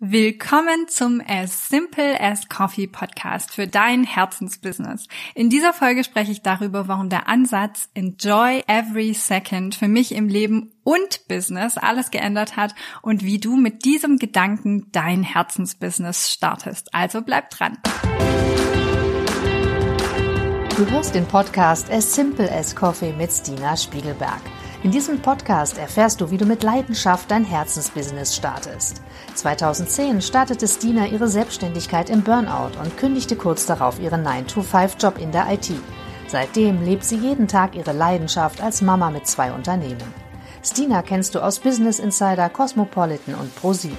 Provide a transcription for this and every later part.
Willkommen zum As Simple as Coffee Podcast für dein Herzensbusiness. In dieser Folge spreche ich darüber, warum der Ansatz Enjoy Every Second für mich im Leben und Business alles geändert hat und wie du mit diesem Gedanken dein Herzensbusiness startest. Also bleib dran. Du hörst den Podcast As Simple as Coffee mit Stina Spiegelberg. In diesem Podcast erfährst du, wie du mit Leidenschaft dein Herzensbusiness startest. 2010 startete Stina ihre Selbstständigkeit im Burnout und kündigte kurz darauf ihren 9-to-5-Job in der IT. Seitdem lebt sie jeden Tag ihre Leidenschaft als Mama mit zwei Unternehmen. Stina kennst du aus Business Insider, Cosmopolitan und Pro7.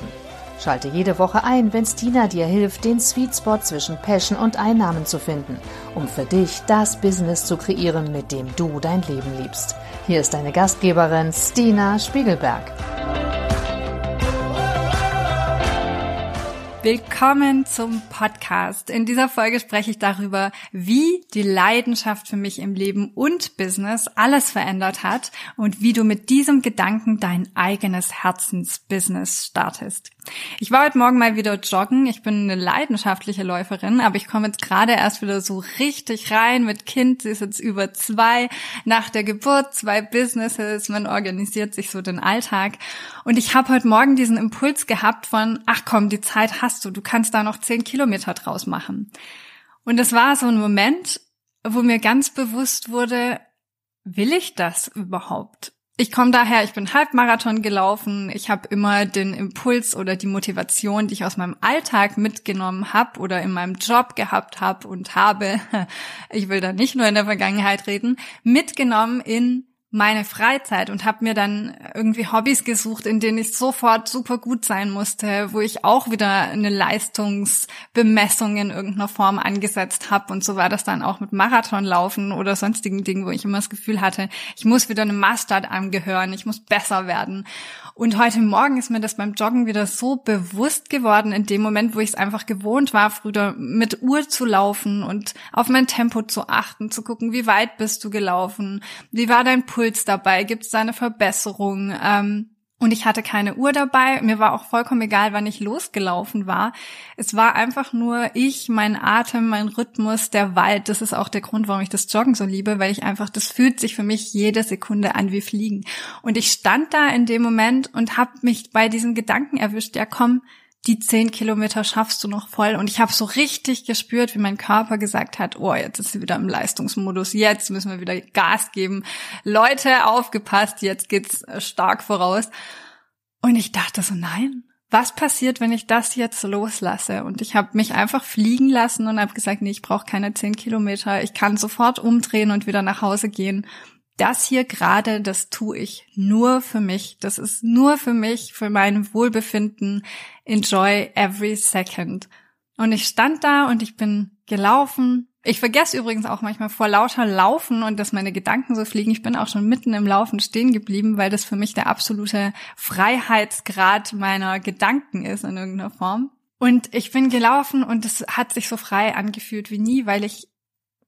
Schalte jede Woche ein, wenn Stina dir hilft, den Sweet Spot zwischen Passion und Einnahmen zu finden, um für dich das Business zu kreieren, mit dem du dein Leben liebst. Hier ist deine Gastgeberin Stina Spiegelberg. Willkommen zum Podcast. In dieser Folge spreche ich darüber, wie die Leidenschaft für mich im Leben und Business alles verändert hat und wie du mit diesem Gedanken dein eigenes Herzensbusiness startest. Ich war heute Morgen mal wieder joggen. Ich bin eine leidenschaftliche Läuferin, aber ich komme jetzt gerade erst wieder so richtig rein mit Kind. Sie ist jetzt über zwei nach der Geburt, zwei Businesses. Man organisiert sich so den Alltag. Und ich habe heute Morgen diesen Impuls gehabt von, ach komm, die Zeit hast du. Du kannst da noch zehn Kilometer draus machen. Und das war so ein Moment, wo mir ganz bewusst wurde, will ich das überhaupt? Ich komme daher, ich bin Halbmarathon gelaufen. Ich habe immer den Impuls oder die Motivation, die ich aus meinem Alltag mitgenommen habe oder in meinem Job gehabt habe und habe, ich will da nicht nur in der Vergangenheit reden, mitgenommen in meine Freizeit und habe mir dann irgendwie Hobbys gesucht, in denen ich sofort super gut sein musste, wo ich auch wieder eine Leistungsbemessung in irgendeiner Form angesetzt habe und so war das dann auch mit Marathonlaufen oder sonstigen Dingen, wo ich immer das Gefühl hatte, ich muss wieder einem Maßstab angehören, ich muss besser werden. Und heute Morgen ist mir das beim Joggen wieder so bewusst geworden, in dem Moment, wo ich es einfach gewohnt war, früher mit Uhr zu laufen und auf mein Tempo zu achten, zu gucken, wie weit bist du gelaufen, wie war dein dabei, gibt es da eine Verbesserung, ähm, und ich hatte keine Uhr dabei. Mir war auch vollkommen egal, wann ich losgelaufen war. Es war einfach nur ich, mein Atem, mein Rhythmus, der Wald. Das ist auch der Grund, warum ich das Joggen so liebe, weil ich einfach, das fühlt sich für mich jede Sekunde an wie Fliegen. Und ich stand da in dem Moment und habe mich bei diesem Gedanken erwischt, ja komm, die zehn Kilometer schaffst du noch voll. Und ich habe so richtig gespürt, wie mein Körper gesagt hat, oh, jetzt ist sie wieder im Leistungsmodus, jetzt müssen wir wieder Gas geben. Leute, aufgepasst, jetzt geht's stark voraus. Und ich dachte so, nein, was passiert, wenn ich das jetzt loslasse? Und ich habe mich einfach fliegen lassen und habe gesagt, nee, ich brauche keine zehn Kilometer. Ich kann sofort umdrehen und wieder nach Hause gehen das hier gerade, das tue ich nur für mich. Das ist nur für mich, für mein Wohlbefinden. Enjoy every second. Und ich stand da und ich bin gelaufen. Ich vergesse übrigens auch manchmal vor lauter Laufen und dass meine Gedanken so fliegen. Ich bin auch schon mitten im Laufen stehen geblieben, weil das für mich der absolute Freiheitsgrad meiner Gedanken ist in irgendeiner Form. Und ich bin gelaufen und es hat sich so frei angefühlt wie nie, weil ich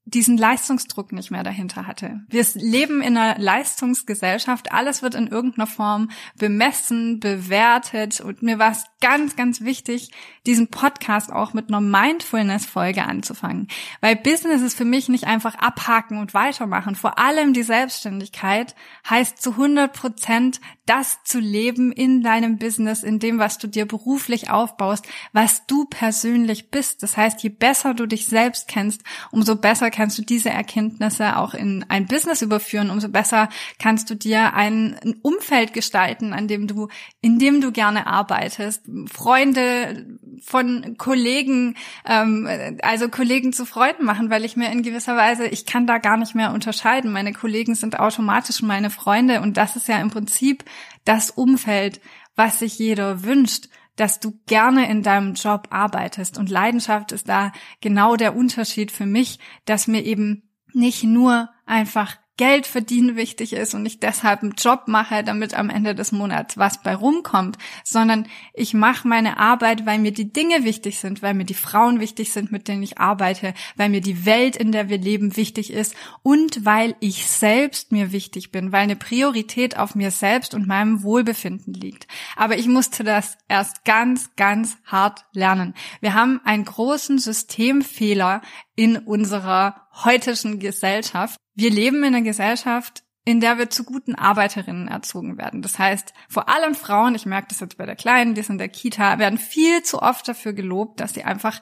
diesen Leistungsdruck nicht mehr dahinter hatte. Wir leben in einer Leistungsgesellschaft, alles wird in irgendeiner Form bemessen, bewertet und mir war es ganz, ganz wichtig, diesen Podcast auch mit einer Mindfulness-Folge anzufangen, weil Business ist für mich nicht einfach abhaken und weitermachen. Vor allem die Selbstständigkeit heißt zu 100 Prozent das zu leben in deinem Business, in dem, was du dir beruflich aufbaust, was du persönlich bist. Das heißt, je besser du dich selbst kennst, umso besser kannst du diese Erkenntnisse auch in ein Business überführen, umso besser kannst du dir ein, Umfeld gestalten, an dem du, in dem du gerne arbeitest, Freunde von Kollegen, ähm, also Kollegen zu Freunden machen, weil ich mir in gewisser Weise, ich kann da gar nicht mehr unterscheiden. Meine Kollegen sind automatisch meine Freunde und das ist ja im Prinzip das Umfeld, was sich jeder wünscht dass du gerne in deinem Job arbeitest. Und Leidenschaft ist da genau der Unterschied für mich, dass mir eben nicht nur einfach Geld verdienen wichtig ist und ich deshalb einen Job mache, damit am Ende des Monats was bei rumkommt, sondern ich mache meine Arbeit, weil mir die Dinge wichtig sind, weil mir die Frauen wichtig sind, mit denen ich arbeite, weil mir die Welt, in der wir leben, wichtig ist und weil ich selbst mir wichtig bin, weil eine Priorität auf mir selbst und meinem Wohlbefinden liegt. Aber ich musste das erst ganz, ganz hart lernen. Wir haben einen großen Systemfehler in unserer heutigen Gesellschaft. Wir leben in einer Gesellschaft, in der wir zu guten Arbeiterinnen erzogen werden. Das heißt, vor allem Frauen, ich merke das jetzt bei der Kleinen, die ist in der Kita, werden viel zu oft dafür gelobt, dass sie einfach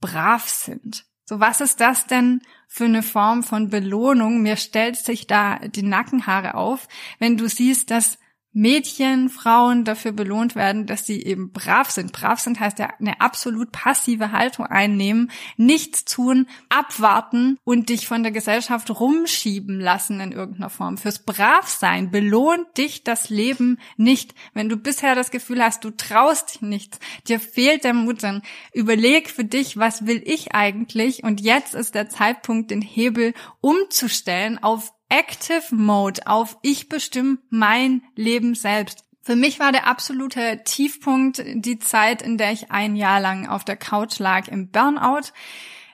brav sind. So, was ist das denn für eine Form von Belohnung? Mir stellt sich da die Nackenhaare auf, wenn du siehst, dass Mädchen, Frauen dafür belohnt werden, dass sie eben brav sind. Brav sind heißt ja eine absolut passive Haltung einnehmen, nichts tun, abwarten und dich von der Gesellschaft rumschieben lassen in irgendeiner Form. Fürs Bravsein belohnt dich das Leben nicht. Wenn du bisher das Gefühl hast, du traust dich nichts, dir fehlt der Mut, dann überleg für dich, was will ich eigentlich? Und jetzt ist der Zeitpunkt, den Hebel umzustellen auf Active Mode auf ich bestimme mein Leben selbst. Für mich war der absolute Tiefpunkt die Zeit, in der ich ein Jahr lang auf der Couch lag im Burnout.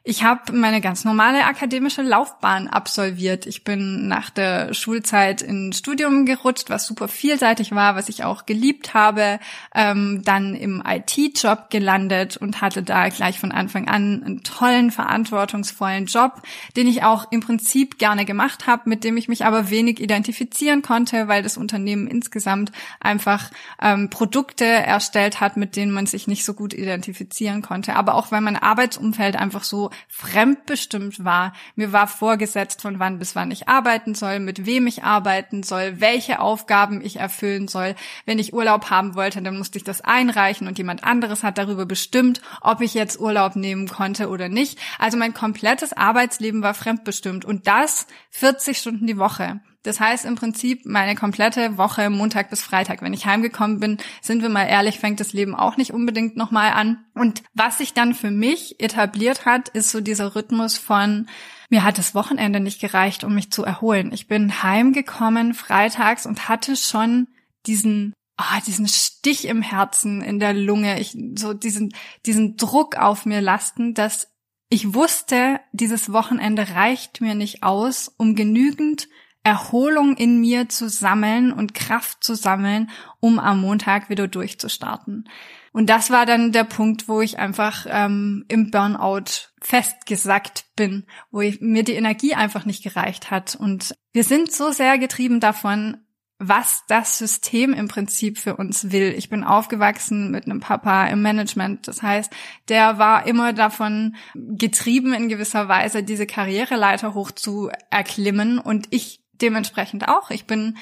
Ich habe meine ganz normale akademische Laufbahn absolviert. Ich bin nach der Schulzeit ins Studium gerutscht, was super vielseitig war, was ich auch geliebt habe. Ähm, dann im IT-Job gelandet und hatte da gleich von Anfang an einen tollen, verantwortungsvollen Job, den ich auch im Prinzip gerne gemacht habe, mit dem ich mich aber wenig identifizieren konnte, weil das Unternehmen insgesamt einfach ähm, Produkte erstellt hat, mit denen man sich nicht so gut identifizieren konnte. Aber auch weil mein Arbeitsumfeld einfach so fremdbestimmt war. Mir war vorgesetzt, von wann bis wann ich arbeiten soll, mit wem ich arbeiten soll, welche Aufgaben ich erfüllen soll. Wenn ich Urlaub haben wollte, dann musste ich das einreichen und jemand anderes hat darüber bestimmt, ob ich jetzt Urlaub nehmen konnte oder nicht. Also mein komplettes Arbeitsleben war fremdbestimmt und das 40 Stunden die Woche. Das heißt im Prinzip meine komplette Woche Montag bis Freitag. Wenn ich heimgekommen bin, sind wir mal ehrlich, fängt das Leben auch nicht unbedingt nochmal an. Und was sich dann für mich etabliert hat, ist so dieser Rhythmus von mir hat das Wochenende nicht gereicht, um mich zu erholen. Ich bin heimgekommen freitags und hatte schon diesen ah, diesen Stich im Herzen, in der Lunge, ich, so diesen, diesen Druck auf mir lasten, dass ich wusste, dieses Wochenende reicht mir nicht aus, um genügend Erholung in mir zu sammeln und Kraft zu sammeln, um am Montag wieder durchzustarten. Und das war dann der Punkt, wo ich einfach ähm, im Burnout festgesackt bin, wo ich, mir die Energie einfach nicht gereicht hat. Und wir sind so sehr getrieben davon, was das System im Prinzip für uns will. Ich bin aufgewachsen mit einem Papa im Management. Das heißt, der war immer davon getrieben, in gewisser Weise diese Karriereleiter hoch zu erklimmen. Und ich dementsprechend auch. Ich bin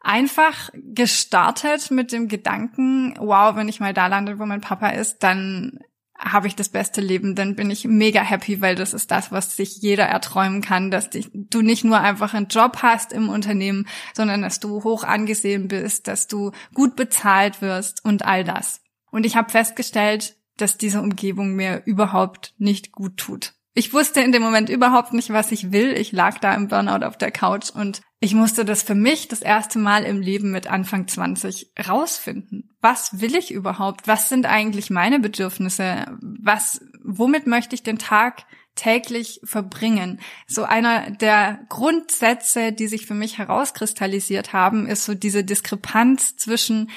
einfach gestartet mit dem Gedanken, wow, wenn ich mal da lande, wo mein Papa ist, dann habe ich das beste Leben, dann bin ich mega happy, weil das ist das, was sich jeder erträumen kann, dass du nicht nur einfach einen Job hast im Unternehmen, sondern dass du hoch angesehen bist, dass du gut bezahlt wirst und all das. Und ich habe festgestellt, dass diese Umgebung mir überhaupt nicht gut tut. Ich wusste in dem Moment überhaupt nicht, was ich will. Ich lag da im Burnout auf der Couch und ich musste das für mich das erste Mal im Leben mit Anfang 20 rausfinden. Was will ich überhaupt? Was sind eigentlich meine Bedürfnisse? Was, womit möchte ich den Tag täglich verbringen? So einer der Grundsätze, die sich für mich herauskristallisiert haben, ist so diese Diskrepanz zwischen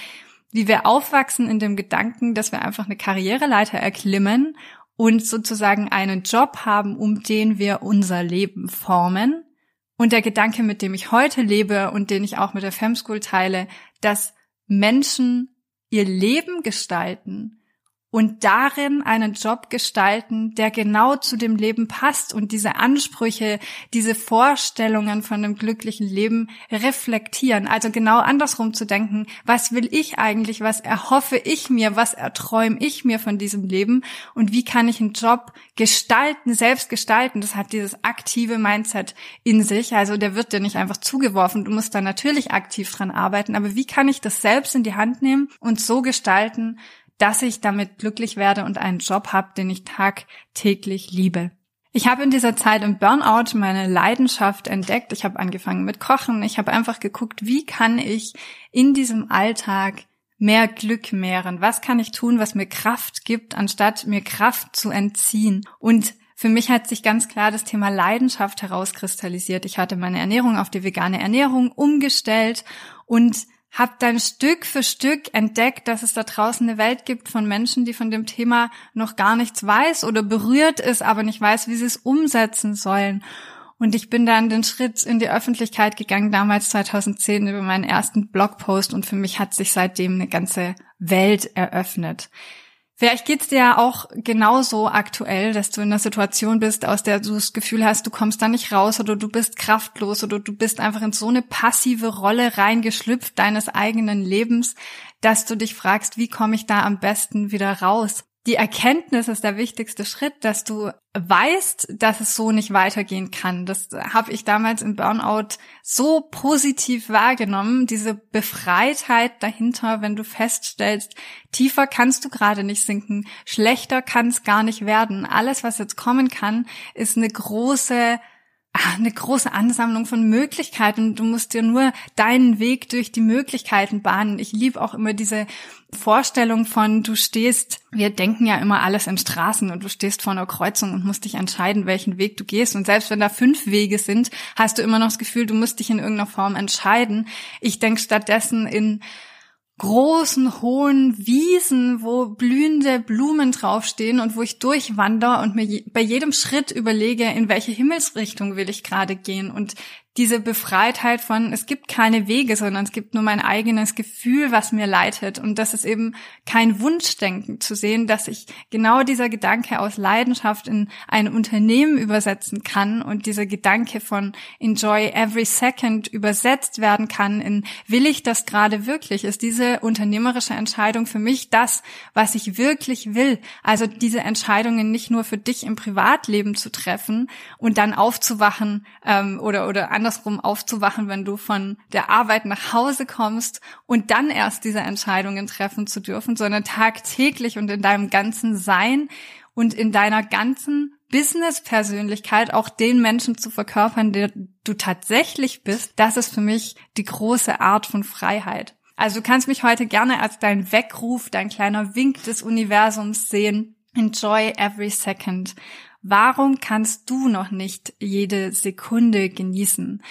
wie wir aufwachsen in dem Gedanken, dass wir einfach eine Karriereleiter erklimmen und sozusagen einen Job haben, um den wir unser Leben formen. Und der Gedanke, mit dem ich heute lebe und den ich auch mit der Femschool teile, dass Menschen ihr Leben gestalten und darin einen Job gestalten, der genau zu dem Leben passt und diese Ansprüche, diese Vorstellungen von einem glücklichen Leben reflektieren. Also genau andersrum zu denken, was will ich eigentlich, was erhoffe ich mir, was erträume ich mir von diesem Leben und wie kann ich einen Job gestalten, selbst gestalten. Das hat dieses aktive Mindset in sich. Also der wird dir nicht einfach zugeworfen. Du musst da natürlich aktiv dran arbeiten. Aber wie kann ich das selbst in die Hand nehmen und so gestalten, dass ich damit glücklich werde und einen Job habe, den ich tagtäglich liebe. Ich habe in dieser Zeit im Burnout meine Leidenschaft entdeckt. Ich habe angefangen mit Kochen. Ich habe einfach geguckt, wie kann ich in diesem Alltag mehr Glück mehren? Was kann ich tun, was mir Kraft gibt, anstatt mir Kraft zu entziehen? Und für mich hat sich ganz klar das Thema Leidenschaft herauskristallisiert. Ich hatte meine Ernährung auf die vegane Ernährung umgestellt und habe dann Stück für Stück entdeckt, dass es da draußen eine Welt gibt von Menschen, die von dem Thema noch gar nichts weiß oder berührt ist, aber nicht weiß, wie sie es umsetzen sollen. Und ich bin dann den Schritt in die Öffentlichkeit gegangen, damals 2010 über meinen ersten Blogpost und für mich hat sich seitdem eine ganze Welt eröffnet. Vielleicht geht's dir ja auch genauso aktuell, dass du in einer Situation bist, aus der du das Gefühl hast, du kommst da nicht raus oder du bist kraftlos oder du bist einfach in so eine passive Rolle reingeschlüpft deines eigenen Lebens, dass du dich fragst, wie komme ich da am besten wieder raus? Die Erkenntnis ist der wichtigste Schritt, dass du weißt, dass es so nicht weitergehen kann. Das habe ich damals im Burnout so positiv wahrgenommen, diese Befreitheit dahinter, wenn du feststellst, tiefer kannst du gerade nicht sinken, schlechter kann es gar nicht werden. Alles, was jetzt kommen kann, ist eine große eine große Ansammlung von Möglichkeiten. Du musst dir nur deinen Weg durch die Möglichkeiten bahnen. Ich liebe auch immer diese Vorstellung von, du stehst, wir denken ja immer alles in Straßen und du stehst vor einer Kreuzung und musst dich entscheiden, welchen Weg du gehst. Und selbst wenn da fünf Wege sind, hast du immer noch das Gefühl, du musst dich in irgendeiner Form entscheiden. Ich denke stattdessen in großen, hohen Wiesen, wo blühende Blumen draufstehen und wo ich durchwander und mir bei jedem Schritt überlege, in welche Himmelsrichtung will ich gerade gehen. Und diese Befreitheit von, es gibt keine Wege, sondern es gibt nur mein eigenes Gefühl, was mir leitet. Und das ist eben kein Wunschdenken zu sehen, dass ich genau dieser Gedanke aus Leidenschaft in ein Unternehmen übersetzen kann und dieser Gedanke von enjoy every second übersetzt werden kann in will ich das gerade wirklich? Ist diese unternehmerische Entscheidung für mich das, was ich wirklich will? Also diese Entscheidungen nicht nur für dich im Privatleben zu treffen und dann aufzuwachen ähm, oder, oder andersrum aufzuwachen, wenn du von der Arbeit nach Hause kommst und dann erst diese Entscheidungen treffen zu dürfen, sondern tagtäglich und in deinem ganzen Sein und in deiner ganzen Business-Persönlichkeit auch den Menschen zu verkörpern, der du tatsächlich bist, das ist für mich die große Art von Freiheit. Also du kannst mich heute gerne als dein Weckruf, dein kleiner Wink des Universums sehen. Enjoy every second. Warum kannst du noch nicht jede Sekunde genießen?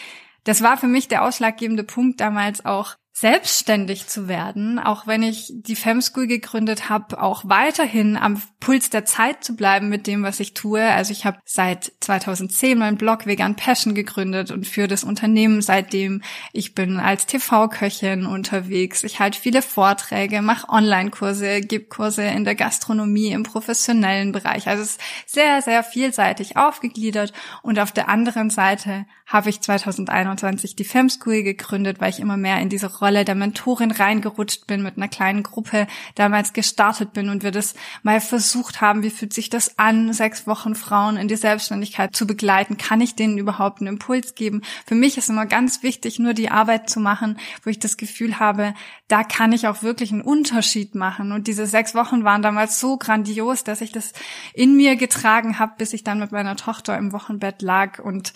Das war für mich der ausschlaggebende Punkt damals auch, selbstständig zu werden, auch wenn ich die Fem School gegründet habe, auch weiterhin am Puls der Zeit zu bleiben mit dem, was ich tue. Also ich habe seit 2010 meinen Blog Vegan Passion gegründet und für das Unternehmen seitdem. Ich bin als TV-Köchin unterwegs. Ich halte viele Vorträge, mache Online-Kurse, gebe Kurse in der Gastronomie, im professionellen Bereich. Also es ist sehr, sehr vielseitig aufgegliedert. Und auf der anderen Seite habe ich 2021 die Fem School gegründet, weil ich immer mehr in diese Rolle der Mentorin reingerutscht bin, mit einer kleinen Gruppe damals gestartet bin und wir das mal versucht haben, wie fühlt sich das an, sechs Wochen Frauen in die Selbstständigkeit zu begleiten? Kann ich denen überhaupt einen Impuls geben? Für mich ist immer ganz wichtig, nur die Arbeit zu machen, wo ich das Gefühl habe, da kann ich auch wirklich einen Unterschied machen. Und diese sechs Wochen waren damals so grandios, dass ich das in mir getragen habe, bis ich dann mit meiner Tochter im Wochenbett lag und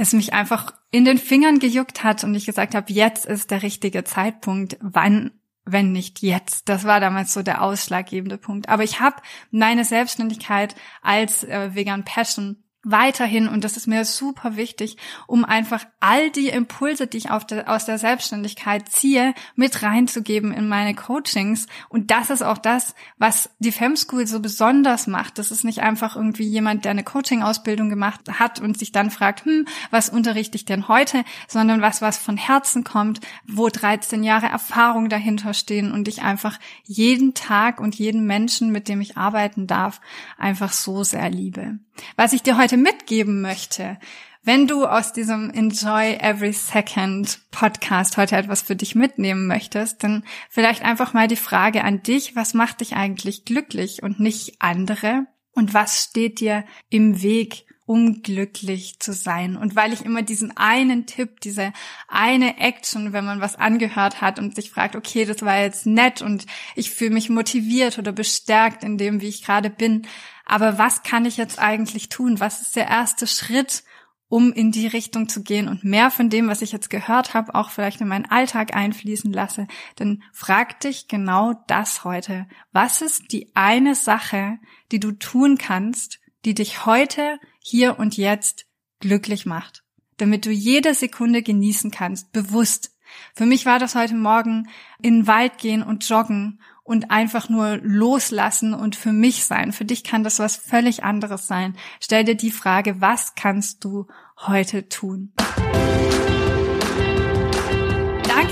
es mich einfach in den Fingern gejuckt hat und ich gesagt habe, jetzt ist der richtige Zeitpunkt. Wann, wenn nicht jetzt? Das war damals so der ausschlaggebende Punkt. Aber ich habe meine Selbstständigkeit als äh, Vegan Passion weiterhin, und das ist mir super wichtig, um einfach all die Impulse, die ich der, aus der Selbstständigkeit ziehe, mit reinzugeben in meine Coachings. Und das ist auch das, was die Fem School so besonders macht. Das ist nicht einfach irgendwie jemand, der eine Coaching-Ausbildung gemacht hat und sich dann fragt, hm, was unterrichte ich denn heute, sondern was, was von Herzen kommt, wo 13 Jahre Erfahrung dahinter stehen und ich einfach jeden Tag und jeden Menschen, mit dem ich arbeiten darf, einfach so sehr liebe. Was ich dir heute mitgeben möchte, wenn du aus diesem Enjoy Every Second Podcast heute etwas für dich mitnehmen möchtest, dann vielleicht einfach mal die Frage an dich, was macht dich eigentlich glücklich und nicht andere? Und was steht dir im Weg, um glücklich zu sein? Und weil ich immer diesen einen Tipp, diese eine Action, wenn man was angehört hat und sich fragt, okay, das war jetzt nett und ich fühle mich motiviert oder bestärkt in dem, wie ich gerade bin, Aber was kann ich jetzt eigentlich tun? Was ist der erste Schritt, um in die Richtung zu gehen und mehr von dem, was ich jetzt gehört habe, auch vielleicht in meinen Alltag einfließen lasse? Dann frag dich genau das heute. Was ist die eine Sache, die du tun kannst, die dich heute, hier und jetzt glücklich macht? Damit du jede Sekunde genießen kannst, bewusst. Für mich war das heute Morgen in den Wald gehen und joggen und einfach nur loslassen und für mich sein. Für dich kann das was völlig anderes sein. Stell dir die Frage, was kannst du heute tun?